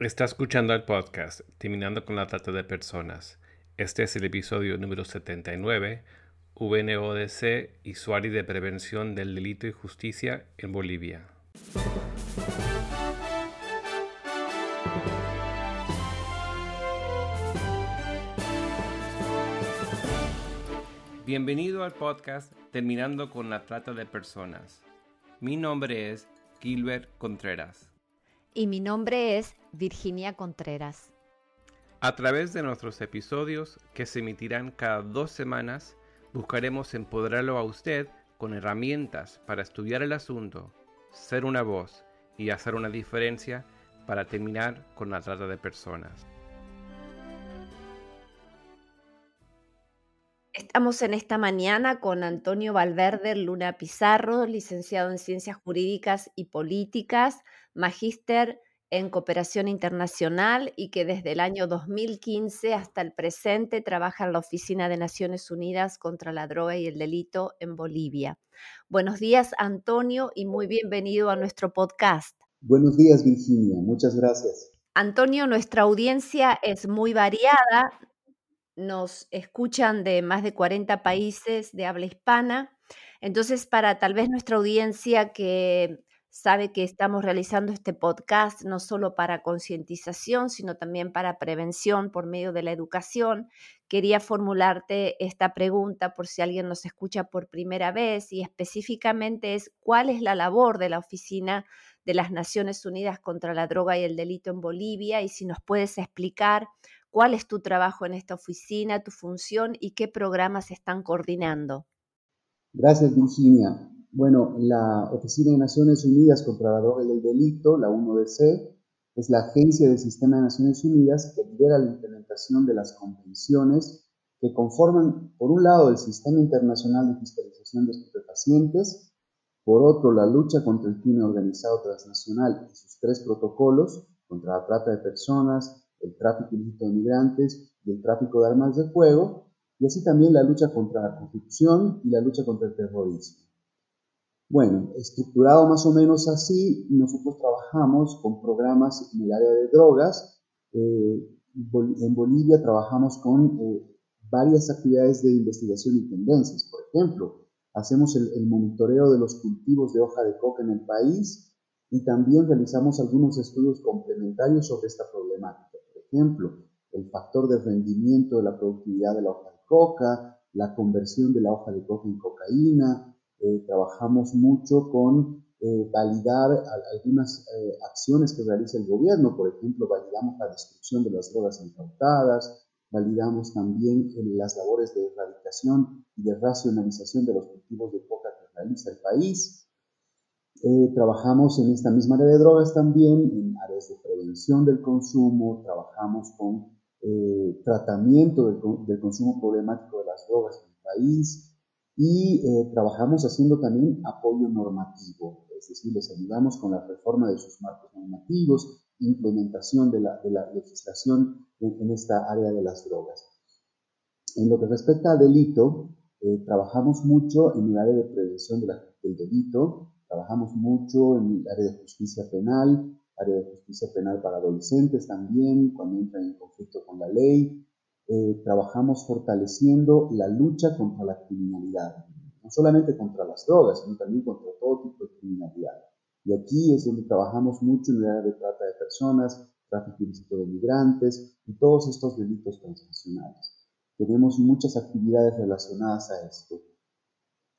Está escuchando el podcast Terminando con la Trata de Personas. Este es el episodio número 79, VNODC y Suari de Prevención del Delito y Justicia en Bolivia. Bienvenido al podcast Terminando con la Trata de Personas. Mi nombre es Gilbert Contreras y mi nombre es Virginia Contreras. A través de nuestros episodios, que se emitirán cada dos semanas, buscaremos empoderarlo a usted con herramientas para estudiar el asunto, ser una voz y hacer una diferencia para terminar con la trata de personas. Estamos en esta mañana con Antonio Valverde Luna Pizarro, licenciado en Ciencias Jurídicas y Políticas, magíster en cooperación internacional y que desde el año 2015 hasta el presente trabaja en la Oficina de Naciones Unidas contra la Droga y el Delito en Bolivia. Buenos días, Antonio, y muy bienvenido a nuestro podcast. Buenos días, Virginia. Muchas gracias. Antonio, nuestra audiencia es muy variada. Nos escuchan de más de 40 países de habla hispana. Entonces, para tal vez nuestra audiencia que sabe que estamos realizando este podcast no solo para concientización, sino también para prevención por medio de la educación. Quería formularte esta pregunta por si alguien nos escucha por primera vez y específicamente es cuál es la labor de la Oficina de las Naciones Unidas contra la Droga y el Delito en Bolivia y si nos puedes explicar cuál es tu trabajo en esta oficina, tu función y qué programas están coordinando. Gracias, Virginia. Bueno, la Oficina de Naciones Unidas contra la Droga y el Delito, la 1DC, es la agencia del Sistema de Naciones Unidas que lidera la implementación de las convenciones que conforman, por un lado, el Sistema Internacional de Fiscalización de Estupefacientes, por otro, la lucha contra el crimen organizado transnacional y sus tres protocolos contra la trata de personas, el tráfico ilícito de migrantes y el tráfico de armas de fuego, y así también la lucha contra la corrupción y la lucha contra el terrorismo. Bueno, estructurado más o menos así, nosotros trabajamos con programas en el área de drogas. Eh, en Bolivia trabajamos con eh, varias actividades de investigación y tendencias. Por ejemplo, hacemos el, el, monitoreo de los cultivos de hoja de coca en el país y también realizamos algunos estudios complementarios sobre esta problemática. Por ejemplo, el factor de rendimiento de la productividad de la hoja de coca, la conversión de la hoja de coca en cocaína, eh, trabajamos mucho con eh, validar algunas eh, acciones que realiza el gobierno, por ejemplo, validamos la destrucción de las drogas incautadas, validamos también las labores de erradicación y de racionalización de los cultivos de coca que realiza el país. trabajamos en esta misma área de drogas también, en áreas de prevención del consumo, trabajamos con tratamiento del, del consumo problemático de las drogas en el país, y eh, trabajamos haciendo también apoyo normativo, es decir, les ayudamos con la reforma de sus marcos normativos, implementación de la, de la legislación en, esta área de las drogas. En lo que respecta al delito, eh, trabajamos mucho en el área de prevención de del delito, trabajamos mucho en el área de justicia penal, área de justicia penal para adolescentes también, cuando entran en conflicto con la ley, eh, trabajamos fortaleciendo la lucha contra la criminalidad, no solamente contra las drogas, sino también contra todo tipo de criminalidad. Y aquí es donde trabajamos mucho en el área de trata de personas, tráfico ilícito de migrantes y todos estos delitos transnacionales. Tenemos muchas actividades relacionadas a esto.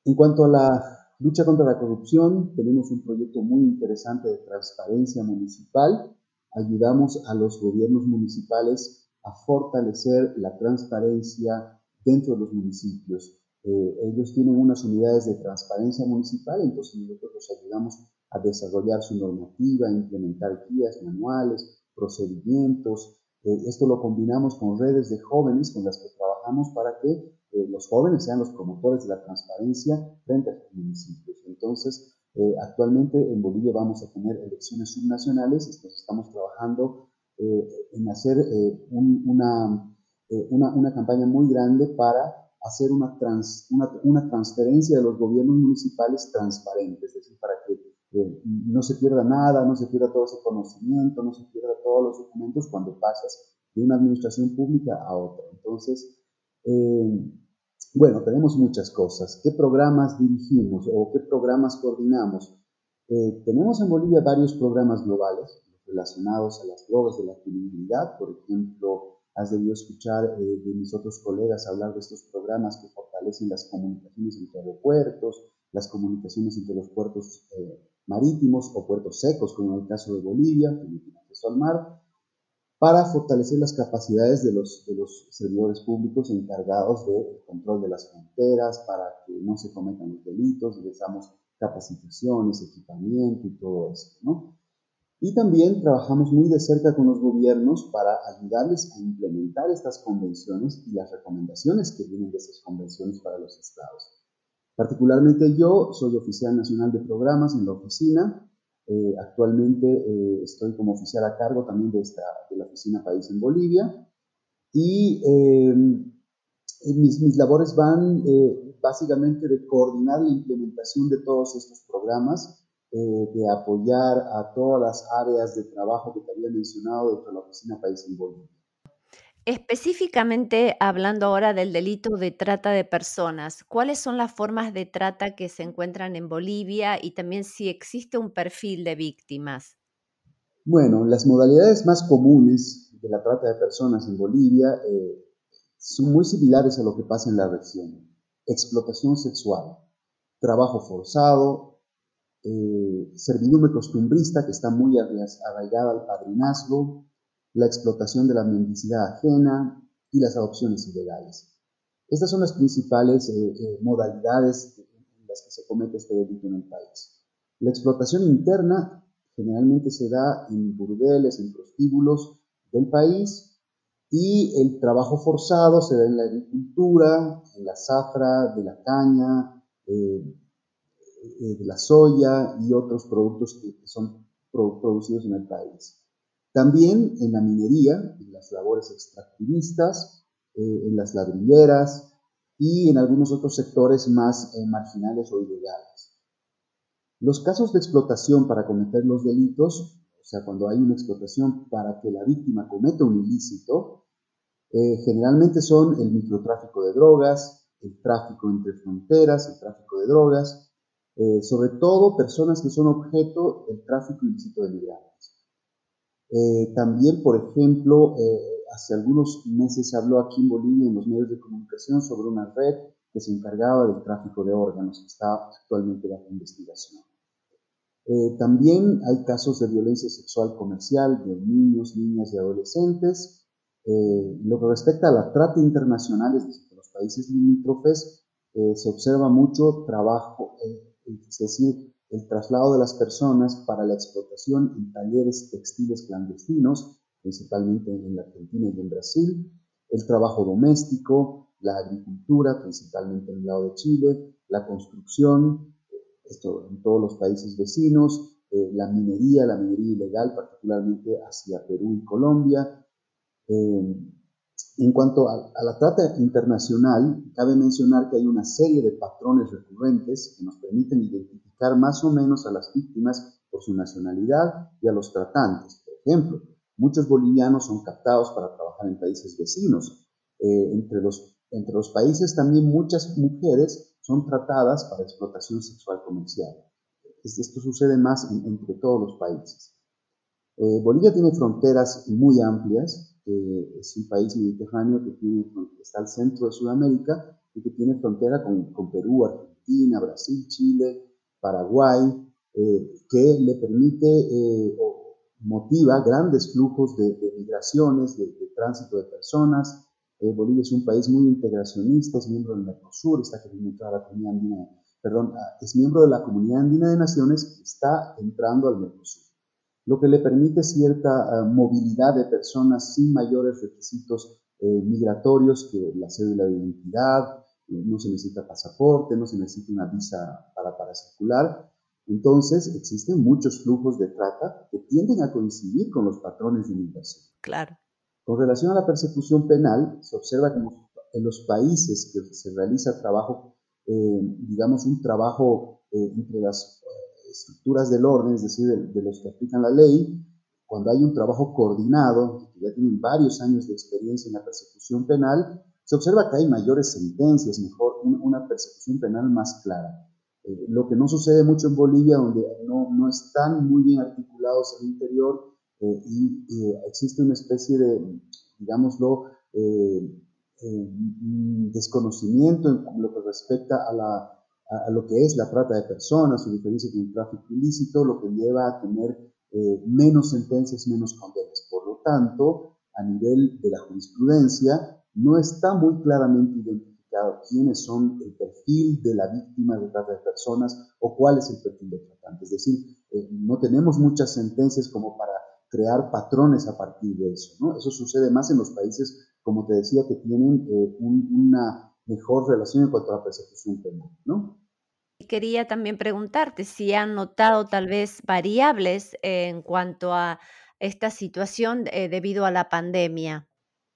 En cuanto a la lucha contra la corrupción, tenemos un proyecto muy interesante de transparencia municipal. Ayudamos a los gobiernos municipales a fortalecer la transparencia dentro de los municipios. Eh, ellos tienen unas unidades de transparencia municipal, entonces nosotros los ayudamos a desarrollar su normativa, a implementar guías, manuales, procedimientos. Eh, esto lo combinamos con redes de jóvenes con las que trabajamos para que eh, los jóvenes sean los promotores de la transparencia frente a los municipios. Entonces, actualmente en Bolivia vamos a tener elecciones subnacionales, entonces estamos trabajando eh, en hacer eh, una, eh, una, una, campaña muy grande para hacer una, trans, una, una, transferencia de los gobiernos municipales transparente, es decir, para que no se pierda nada, no se pierda todo ese conocimiento, no se pierda todos los documentos cuando pasas de una administración pública a otra. Entonces, bueno, tenemos muchas cosas. ¿Qué programas dirigimos o qué programas coordinamos? Tenemos en Bolivia varios programas globales relacionados a las drogas de la criminalidad. Por ejemplo, has debido escuchar de mis otros colegas hablar de estos programas que fortalecen las comunicaciones entre aeropuertos, las comunicaciones entre los puertos marítimos o puertos secos, como en el caso de Bolivia, que no tiene acceso al mar, para fortalecer las capacidades de los, de los servidores públicos encargados del control de las fronteras, para que no se cometan los delitos, les damos capacitaciones, equipamiento y todo eso, ¿no? Y también trabajamos muy de cerca con los gobiernos para ayudarles a implementar estas convenciones y las recomendaciones que vienen de esas convenciones para los estados. Particularmente yo soy oficial nacional de programas en la oficina. Eh, actualmente eh, estoy como oficial a cargo también de, la oficina país en Bolivia. Y eh, mis, mis, labores van básicamente de coordinar la implementación de todos estos programas, de apoyar a todas las áreas de trabajo que te había mencionado dentro de la oficina país en Bolivia. Específicamente hablando ahora del delito de trata de personas, ¿cuáles son las formas de trata que se encuentran en Bolivia y también si existe un perfil de víctimas? Bueno, las modalidades más comunes de la trata de personas en Bolivia eh, son muy similares a lo que pasa en la región. Explotación sexual, trabajo forzado, eh, servidumbre costumbrista que está muy arraigada al padrinazgo, la explotación de la mendicidad ajena y las adopciones ilegales. Estas son las principales eh, eh, modalidades en las que se comete este delito en el país. La explotación interna generalmente se da en burdeles, en prostíbulos del país y el trabajo forzado se da en la agricultura, en la zafra, de la caña, eh, de la soya y otros productos que son producidos en el país. También en la minería, en las labores extractivistas, eh, en las ladrilleras y en algunos otros sectores más eh, marginales o ilegales. Los casos de explotación para cometer los delitos, o sea, cuando hay una explotación para que la víctima cometa un ilícito, eh, generalmente son el microtráfico de drogas, el tráfico entre fronteras, el tráfico de drogas, sobre todo personas que son objeto del tráfico ilícito de migrantes. Eh, también, por ejemplo, eh, hace algunos meses se habló aquí en Bolivia en los medios de comunicación sobre una red que se encargaba del tráfico de órganos, que está actualmente bajo investigación. Eh, también hay casos de violencia sexual comercial de niños, niñas y adolescentes. lo que respecta a la trata internacional, es decir, los países limítrofes, se observa mucho trabajo, es decir, el traslado de las personas para la explotación en talleres textiles clandestinos, principalmente en la Argentina y en Brasil, el trabajo doméstico, la agricultura, principalmente en el lado de Chile, la construcción, esto en todos los países vecinos, eh, la minería, la minería ilegal, particularmente hacia Perú y Colombia. Eh, en cuanto a, la trata internacional, cabe mencionar que hay una serie de patrones recurrentes que nos permiten identificar más o menos a las víctimas por su nacionalidad y a los tratantes. Por ejemplo, muchos bolivianos son captados para trabajar en países vecinos. Eh, entre, los, entre los países también muchas mujeres son tratadas para explotación sexual comercial. Esto sucede más entre todos los países. Eh, Bolivia tiene fronteras muy amplias, es un país mediterráneo que tiene, está al centro de Sudamérica y que tiene frontera con, Perú, Argentina, Brasil, Chile, Paraguay, eh, que le permite eh, o motiva grandes flujos de, migraciones, de, tránsito de personas. Eh, Bolivia es un país muy integracionista, es miembro del Mercosur, está a la comunidad andina, perdón, ah, es miembro de la comunidad andina de naciones, está entrando al Mercosur, lo que le permite cierta ah, movilidad de personas sin mayores requisitos migratorios que la cédula de identidad, no se necesita pasaporte, no se necesita una visa para, para circular. Entonces, existen muchos flujos de trata que tienden a coincidir con los patrones de migración. Claro. Con relación a la persecución penal, se observa que en los países que se realiza trabajo, eh, digamos, un trabajo eh, entre las, estructuras del orden, es decir, de, los que aplican la ley, cuando hay un trabajo coordinado, que ya tienen varios años de experiencia en la persecución penal, se observa que hay mayores sentencias, mejor, una persecución penal más clara. Eh, lo que no sucede mucho en Bolivia, donde no, no están muy bien articulados el interior eh, y existe una especie de, digámoslo, desconocimiento en lo que respecta a la a, lo que es la trata de personas, su diferencia con el tráfico ilícito, lo que lleva a tener eh, menos sentencias, menos condenas. Por lo tanto, a nivel de la jurisprudencia, no está muy claramente identificado quiénes son el perfil de la víctima de trata de personas o cuál es el perfil del tratante. Es decir, eh, no tenemos muchas sentencias como para crear patrones a partir de eso. Eso sucede más en los países, como te decía, que tienen eh, una mejor relación en cuanto a la persecución penal. ¿no? Quería también preguntarte si han notado tal vez variables en cuanto a esta situación eh, debido a la pandemia.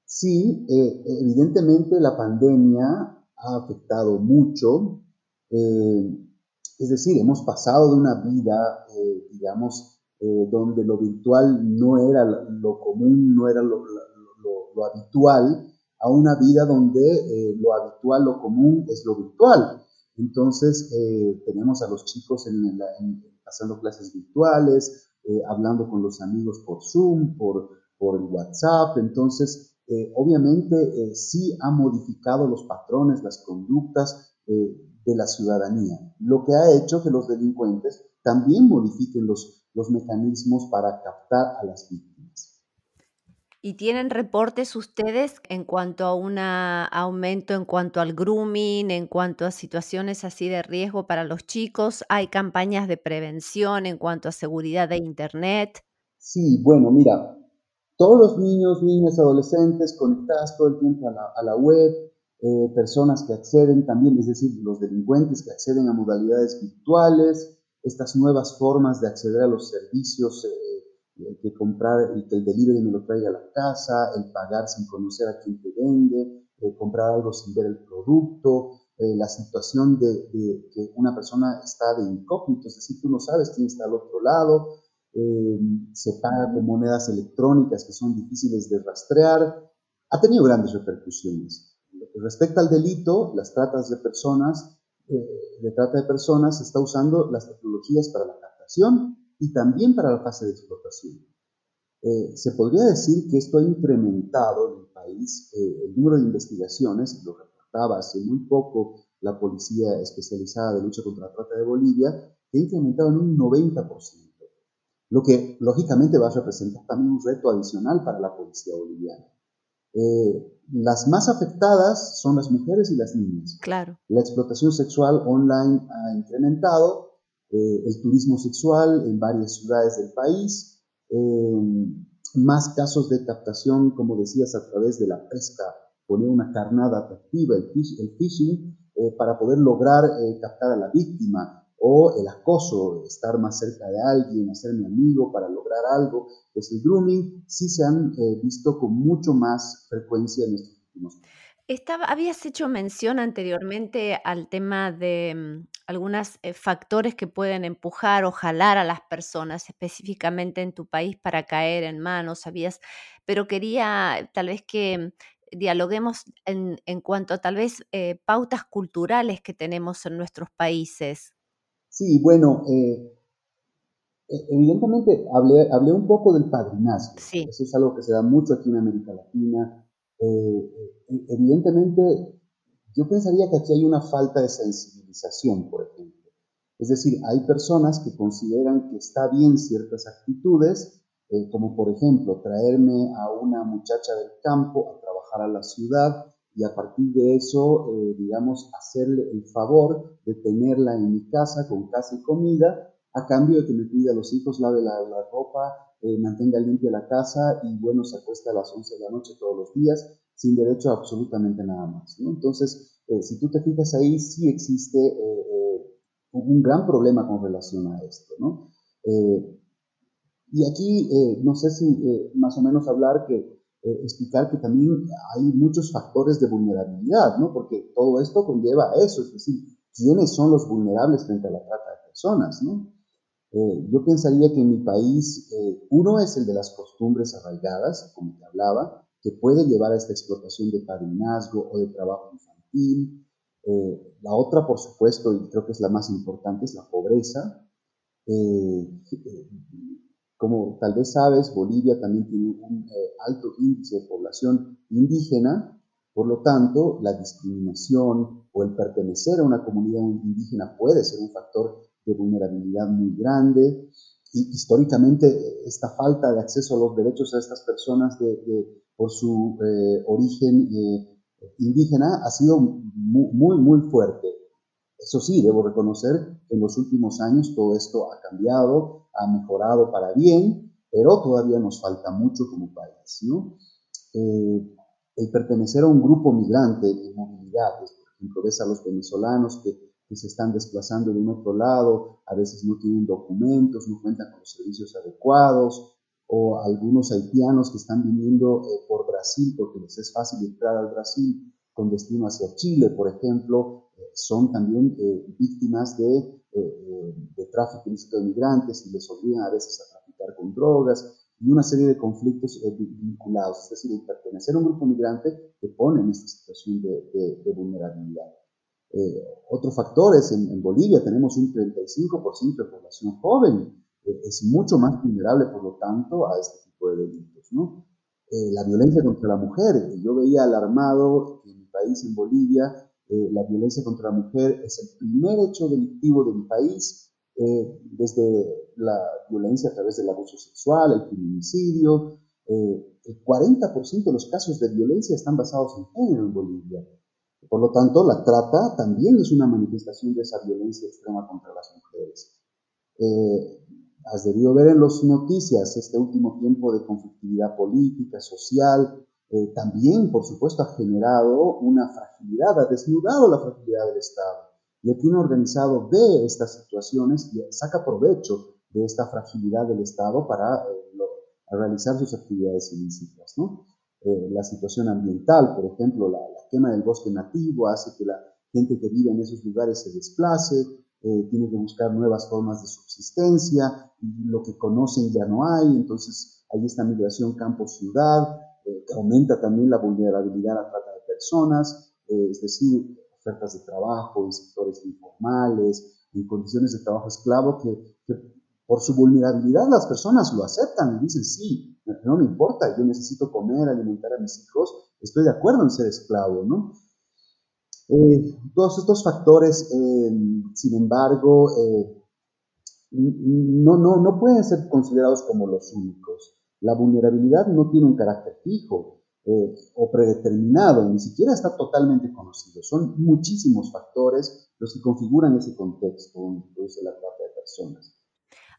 Sí, eh, evidentemente la pandemia ha afectado mucho. Eh, es decir, hemos pasado de una vida, digamos, donde lo virtual no era lo común, no era lo, lo habitual, a una vida donde lo habitual, lo común es lo virtual. Entonces, eh, tenemos a los chicos en, pasando clases virtuales, eh, hablando con los amigos por Zoom, por, el WhatsApp. Entonces, eh, obviamente sí ha modificado los patrones, las conductas de la ciudadanía, lo que ha hecho que los delincuentes también modifiquen los mecanismos para captar a las víctimas. ¿Y tienen reportes ustedes en cuanto a un aumento en cuanto al grooming, en cuanto a situaciones así de riesgo para los chicos? ¿Hay campañas de prevención en cuanto a seguridad de Internet? Sí, bueno, mira, todos los niños, niñas, adolescentes conectadas todo el tiempo a la, web, eh, personas que acceden también, es decir, los delincuentes que acceden a modalidades virtuales, estas nuevas formas de acceder a los servicios. Eh, que comprar y que el delivery me lo traiga a la casa, el pagar sin conocer a quién te vende, comprar algo sin ver el producto, eh, la situación de, que una persona está de incógnito, es decir, tú no sabes quién está al otro lado, eh, se paga con monedas electrónicas que son difíciles de rastrear, ha tenido grandes repercusiones. Respecta al delito, las tratas de personas, eh, de trata de personas, se está usando las tecnologías para la captación y también para la fase de explotación. Eh, se podría decir que esto ha incrementado en el país eh, el número de investigaciones, lo reportaba hace muy poco la Policía Especializada de Lucha contra la Trata de Bolivia, que ha incrementado en un 90%, lo que lógicamente va a representar también un reto adicional para la policía boliviana. Eh, las más afectadas son las mujeres y las niñas. Claro. La explotación sexual online ha incrementado, eh, el turismo sexual en varias ciudades del país, eh, más casos de captación, como decías, a través de la pesca, poner una carnada atractiva, el, phishing, eh, para poder lograr captar a la víctima, o el acoso, estar más cerca de alguien, hacerme amigo para lograr algo, es el grooming, sí se han visto con mucho más frecuencia en estos últimos años. Estaba, habías hecho mención anteriormente al tema de mm, algunos eh, factores que pueden empujar o jalar a las personas, específicamente en tu país, para caer en manos, sabías, pero quería tal vez que dialoguemos en, en cuanto a tal vez eh, pautas culturales que tenemos en nuestros países. Sí, bueno, eh, e, evidentemente hablé, hablé, un poco del padrinazgo. Sí. Eso es algo que se da mucho aquí en América Latina eh, evidentemente, yo pensaría que aquí hay una falta de sensibilización, por ejemplo. Es decir, hay personas que consideran que está bien ciertas actitudes, eh, como por ejemplo traerme a una muchacha del campo a trabajar a la ciudad y a partir de eso, digamos, hacerle el favor de tenerla en mi casa con casa y comida, a cambio de que me cuide a los hijos, lave la, la ropa, eh, mantenga limpia la casa y bueno, se acuesta a las 11 de la noche todos los días sin derecho a absolutamente nada más. Entonces, eh, si tú te fijas ahí, sí existe eh, un gran problema con relación a esto. ¿no? y aquí, no sé si más o menos hablar que, explicar que también hay muchos factores de vulnerabilidad, ¿no? porque todo esto conlleva a eso, es decir, quiénes son los vulnerables frente a la trata de personas. ¿no? Eh, yo pensaría que en mi país, eh, uno es el de las costumbres arraigadas, como te hablaba, que puede llevar a esta explotación de padrinazgo o de trabajo infantil. Eh, la otra, por supuesto, y creo que es la más importante, es la pobreza. como tal vez sabes, Bolivia también tiene un alto índice de población indígena, por lo tanto, la discriminación o el pertenecer a una comunidad indígena puede ser un factor de vulnerabilidad muy grande. Y históricamente esta falta de acceso a los derechos a estas personas de, por su eh, origen eh, indígena ha sido muy, muy, fuerte. Eso sí, debo reconocer que en los últimos años todo esto ha cambiado, ha mejorado para bien, pero todavía nos falta mucho como país. Eh, el pertenecer a un grupo migrante en movilidad, por ejemplo, ves a los venezolanos que se están desplazando de un otro lado, a veces no tienen documentos, no cuentan con los servicios adecuados, o algunos haitianos que están viniendo eh, por Brasil porque les es fácil entrar al Brasil con destino hacia Chile, por ejemplo, eh, son también eh, víctimas de, de, tráfico ilícito de migrantes y les obligan a veces a traficar con drogas y una serie de conflictos vinculados. Es decir, el pertenecer a un grupo migrante te pone en esta situación de, de vulnerabilidad. Eh, otro factor es en, Bolivia tenemos un 35% de población joven, eh, es mucho más vulnerable, por lo tanto, a este tipo de delitos. ¿no? Eh, la violencia contra la mujer, yo veía alarmado que en mi país, en Bolivia, la violencia contra la mujer es el primer hecho delictivo de mi país, desde la violencia a través del abuso sexual, el feminicidio. el 40% de los casos de violencia están basados en género en Bolivia. Por lo tanto, la trata también es una manifestación de esa violencia extrema contra las mujeres. Eh, has debido ver en las noticias este último tiempo de conflictividad política, social, eh, también, por supuesto, ha generado una fragilidad, ha desnudado la fragilidad del Estado. Y el crimen organizado ve estas situaciones y saca provecho de esta fragilidad del Estado para eh, realizar sus actividades ilícitas. ¿no? Eh, la situación ambiental, por ejemplo, la, quema del bosque nativo hace que la gente que vive en esos lugares se desplace, eh, tiene que buscar nuevas formas de subsistencia, y lo que conocen ya no hay, entonces hay esta migración campo-ciudad, eh, que aumenta también la vulnerabilidad a la trata de personas, es decir, ofertas de trabajo en sectores informales, en condiciones de trabajo esclavo que, que por su vulnerabilidad las personas lo aceptan y dicen, sí, no me importa, yo necesito comer, alimentar a mis hijos, estoy de acuerdo en ser esclavo, ¿no? Eh, todos estos factores, eh, sin embargo, eh, no, no, no pueden ser considerados como los únicos. La vulnerabilidad no tiene un carácter fijo o predeterminado, ni siquiera está totalmente conocido. Son muchísimos factores los que configuran ese contexto donde produce la trata de personas.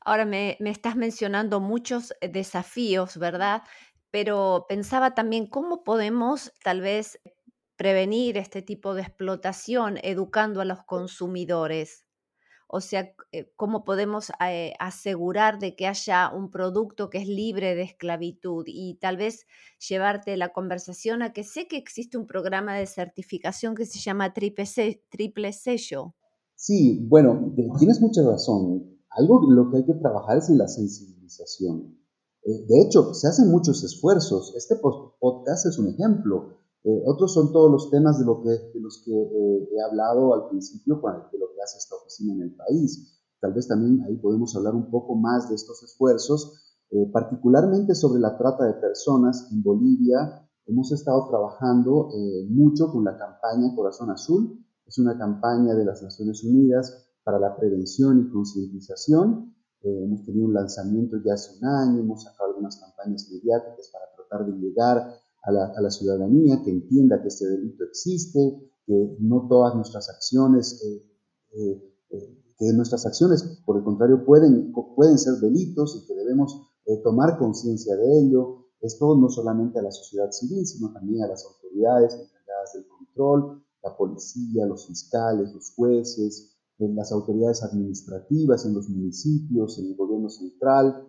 Ahora me, estás mencionando muchos desafíos, ¿verdad? Pero pensaba también cómo podemos tal vez prevenir este tipo de explotación educando a los consumidores. O sea, eh, cómo podemos eh, asegurar de que haya un producto que es libre de esclavitud y tal vez llevarte la conversación a que sé que existe un programa de certificación que se llama triple, triple sello. Sí, bueno, tienes mucha razón. Algo lo que hay que trabajar es en la sensibilización. Eh, de hecho, se hacen muchos esfuerzos. Este podcast es un ejemplo. Eh, otros son todos los temas de, los que eh, he hablado al principio, de lo que hace esta oficina en el país. Tal vez también ahí podemos hablar un poco más de estos esfuerzos, particularmente sobre la trata de personas en Bolivia. Hemos estado trabajando mucho con la campaña Corazón Azul. Es una campaña de las Naciones Unidas para la prevención y concientización. Eh, hemos tenido un lanzamiento ya hace un año, hemos sacado algunas campañas mediáticas para tratar de llegar a la, ciudadanía que entienda que este delito existe, que no todas nuestras acciones, eh, eh, que nuestras acciones, por el contrario, pueden, pueden ser delitos y que debemos tomar conciencia de ello. Esto no solamente a la sociedad civil, sino también a las autoridades encargadas del control, la policía, los fiscales, los jueces, en las autoridades administrativas, en los municipios, en el gobierno central.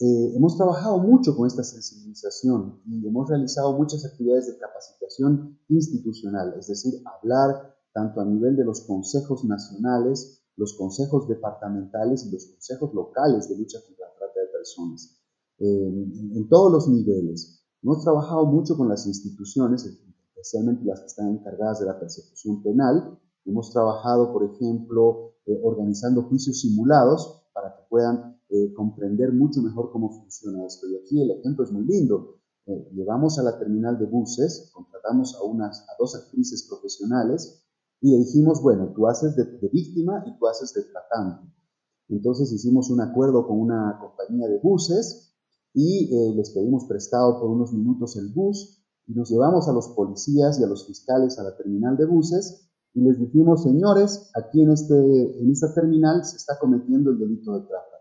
Eh, hemos trabajado mucho con esta sensibilización y hemos realizado muchas actividades de capacitación institucional, es decir, hablar tanto a nivel de los consejos nacionales los consejos departamentales y los consejos locales de lucha contra la trata de personas, en todos los niveles. Hemos trabajado mucho con las instituciones, especialmente las que están encargadas de la persecución penal. Hemos trabajado, por ejemplo, eh, organizando juicios simulados para que puedan eh, comprender mucho mejor cómo funciona esto. Y aquí el ejemplo es muy lindo. Eh, llevamos a la terminal de buses, contratamos a, unas, a dos actrices profesionales y le dijimos, bueno, tú haces de, víctima y tú haces de tratante. Entonces hicimos un acuerdo con una compañía de buses y eh, les pedimos prestado por unos minutos el bus y nos llevamos a los policías y a los fiscales a la terminal de buses y les dijimos, señores, aquí en, este, en esta terminal se está cometiendo el delito de trata.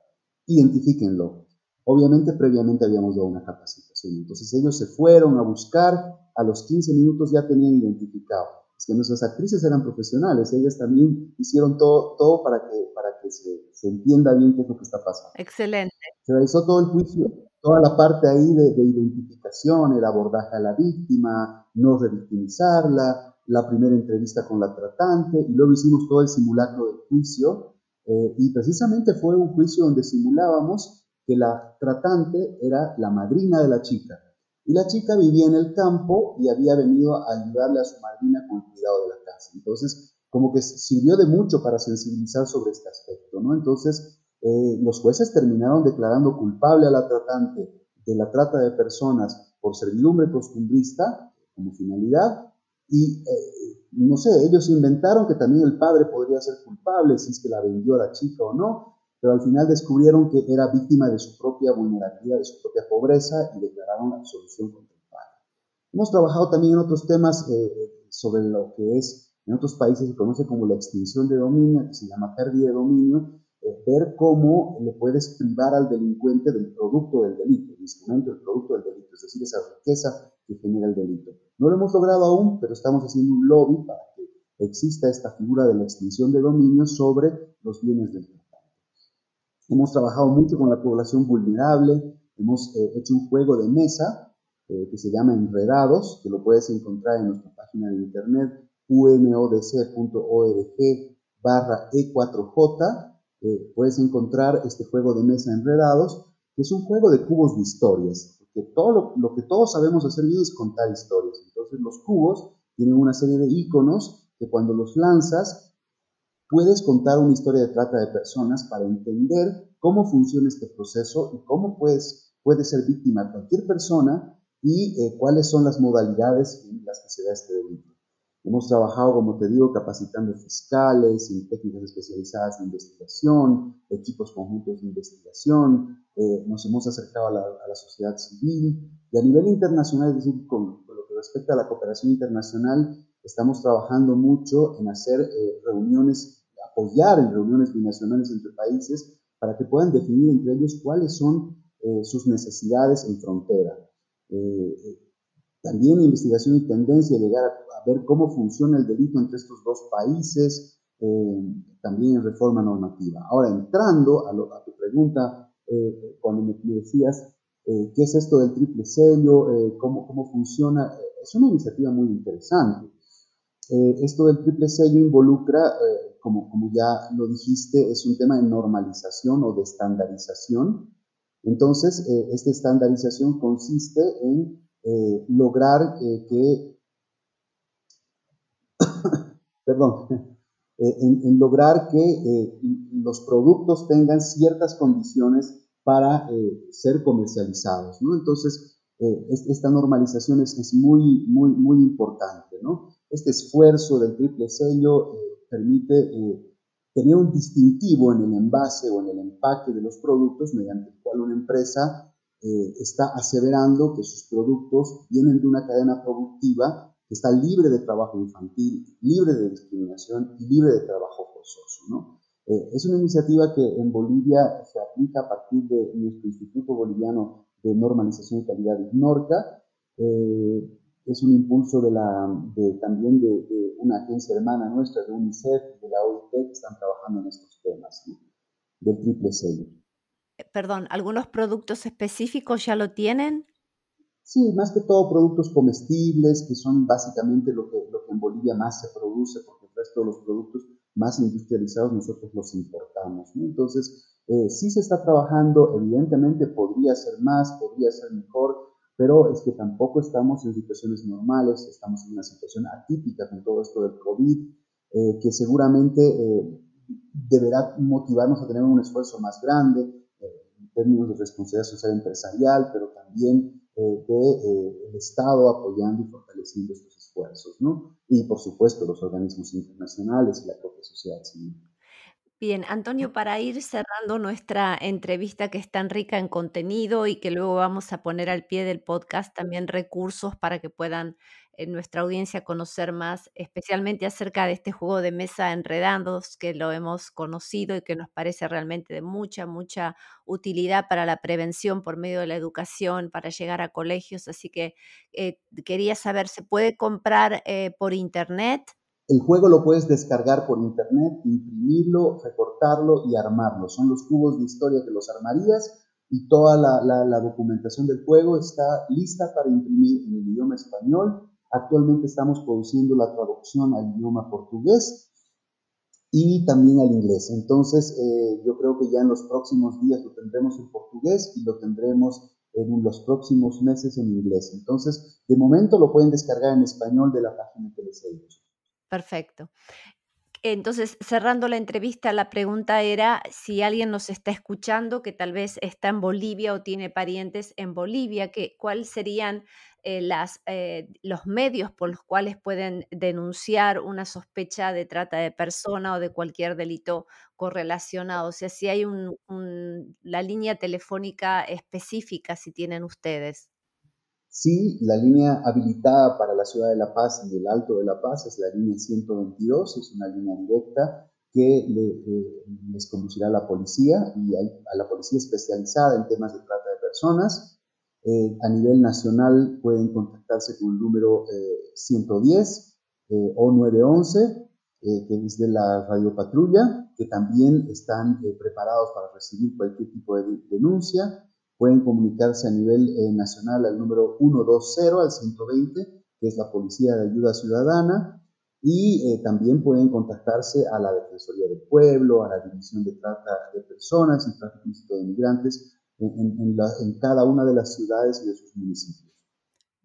Identifíquenlo. Obviamente previamente habíamos dado una capacitación. Entonces ellos se fueron a buscar, a los 15 minutos ya tenían identificado que nuestras actrices eran profesionales, ellas también hicieron todo, todo para que, para que se, se, entienda bien qué es lo que está pasando. Excelente. Se realizó todo el juicio, toda la parte ahí de, de identificación, el abordaje a la víctima, no revictimizarla, la primera entrevista con la tratante, y luego hicimos todo el simulacro del juicio, eh, y precisamente fue un juicio donde simulábamos que la tratante era la madrina de la chica, y la chica vivía en el campo y había venido a ayudarle a su madrina con el cuidado de la casa. Entonces, como que sirvió de mucho para sensibilizar sobre este aspecto, ¿no? Entonces, eh, los jueces terminaron declarando culpable a la tratante de la trata de personas por servidumbre costumbrista como finalidad y, eh, no sé, ellos inventaron que también el padre podría ser culpable si es que la vendió a la chica o no, pero al final descubrieron que era víctima de su propia vulnerabilidad, de su propia pobreza y declararon la absolución contra. Hemos trabajado también en otros temas eh, sobre lo que es, en otros países se conoce como la extinción de dominio, que se llama pérdida de dominio, eh, ver cómo le puedes privar al delincuente del producto del delito, el instrumento del producto del delito, es decir, esa riqueza que genera el delito. No lo hemos logrado aún, pero estamos haciendo un lobby para que exista esta figura de la extinción de dominio sobre los bienes del delito. Hemos trabajado mucho con la población vulnerable, hemos eh, hecho un juego de mesa eh, que se llama Enredados, que lo puedes encontrar en nuestra página de internet unodc.org barra E4J. Puedes encontrar este juego de mesa Enredados, que es un juego de cubos de historias, porque todo lo, lo que todos sabemos hacer bien es contar historias. Entonces los cubos tienen una serie de iconos que cuando los lanzas puedes contar una historia de trata de personas para entender cómo funciona este proceso y cómo puedes, puede ser víctima cualquier persona y eh, cuáles son las modalidades en las que se da este delito. Hemos trabajado, como te digo, capacitando fiscales y técnicas especializadas de investigación, equipos conjuntos de investigación, eh, nos hemos acercado a la, sociedad civil y a nivel internacional, es decir, con, lo que respecta a la cooperación internacional, estamos trabajando mucho en hacer eh, reuniones apoyar en reuniones binacionales entre países para que puedan definir entre ellos cuáles son eh, sus necesidades en frontera. Eh, eh, también investigación y tendencia, llegar a, ver cómo funciona el delito entre estos dos países, también en reforma normativa. Ahora, entrando a, tu pregunta, cuando me, decías, ¿qué es esto del triple sello? Cómo, ¿Cómo funciona? Es una iniciativa muy interesante. esto del triple sello involucra como, como ya lo dijiste, es un tema de normalización o de estandarización. Entonces, eh, esta estandarización consiste en eh, lograr eh, que, perdón, en, lograr que los productos tengan ciertas condiciones para ser comercializados, ¿no? Entonces, esta normalización es, es, muy, muy, muy importante, ¿no? Este esfuerzo del triple sello permite eh, tener un distintivo en el envase o en el empaque de los productos mediante el cual una empresa eh, está aseverando que sus productos vienen de una cadena productiva que está libre de trabajo infantil, libre de discriminación y libre de trabajo forzoso. Eh, es una iniciativa que en Bolivia se aplica a partir de nuestro Instituto Boliviano de Normalización y Calidad, IGNORCA, es un impulso de la, también de, una agencia hermana nuestra, de UNICEF, de la OIT, que están trabajando en estos temas del triple sello. Eh, perdón, ¿algunos productos específicos ya lo tienen? Sí, más que todo productos comestibles, que son básicamente lo que, en Bolivia más se produce, porque el resto de los productos más industrializados nosotros los importamos. Entonces, eh, sí se está trabajando, evidentemente podría ser más, podría ser mejor, pero es que tampoco estamos en situaciones normales, estamos en una situación atípica con todo esto del COVID, eh, que seguramente deberá motivarnos a tener un esfuerzo más grande en términos de responsabilidad social empresarial, pero también del Estado apoyando y fortaleciendo estos esfuerzos, ¿no? Y por supuesto los organismos internacionales y la propia sociedad civil. Bien, Antonio, para ir cerrando nuestra entrevista que es tan rica en contenido y que luego vamos a poner al pie del podcast también recursos para que puedan en eh, nuestra audiencia conocer más, especialmente acerca de este juego de mesa Enredados, que lo hemos conocido y que nos parece realmente de mucha, mucha utilidad para la prevención por medio de la educación, para llegar a colegios. Así que eh, quería saber, ¿se puede comprar eh, por internet? El juego lo puedes descargar por internet, imprimirlo, recortarlo y armarlo. Son los cubos de historia que los armarías y toda la, documentación del juego está lista para imprimir en el idioma español. Actualmente estamos produciendo la traducción al idioma portugués y también al inglés. Entonces, eh, yo creo que ya en los próximos días lo tendremos en portugués y lo tendremos en los próximos meses en inglés. Entonces, de momento lo pueden descargar en español de la página que les he. Perfecto. Entonces, cerrando la entrevista, la pregunta era si alguien nos está escuchando que tal vez está en Bolivia o tiene parientes en Bolivia, ¿cuáles serían eh, las, eh, los medios por los cuales pueden denunciar una sospecha de trata de persona o de cualquier delito correlacionado? O sea, si hay un, la línea telefónica específica, si tienen ustedes. Sí, la línea habilitada para la ciudad de La Paz y el Alto de La Paz es la línea 122, es una línea directa que eh, les conducirá a la policía y a, la policía especializada en temas de trata de personas. Eh, a nivel nacional pueden contactarse con el número 110 eh, o 911, que es de la radio patrulla, que también están preparados para recibir cualquier tipo de denuncia pueden comunicarse a nivel eh, nacional al número 120 al 120, que es la Policía de Ayuda Ciudadana, y eh, también pueden contactarse a la Defensoría del Pueblo, a la División de Trata de Personas y Tráfico de Migrantes en, en cada una de las ciudades y de sus municipios.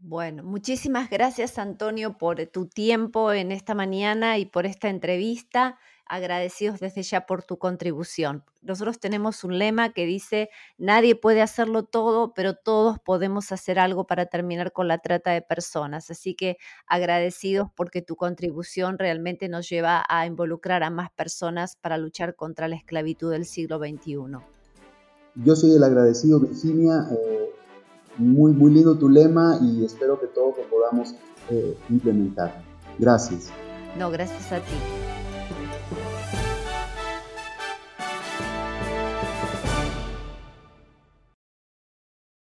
Bueno, muchísimas gracias Antonio por tu tiempo en esta mañana y por esta entrevista agradecidos desde ya por tu contribución. Nosotros tenemos un lema que dice, nadie puede hacerlo todo, pero todos podemos hacer algo para terminar con la trata de personas. Así que agradecidos porque tu contribución realmente nos lleva a involucrar a más personas para luchar contra la esclavitud del siglo XXI. Yo soy el agradecido, Virginia. Eh, muy, muy lindo tu lema y espero que todos lo podamos eh, implementar. Gracias. No, gracias a ti.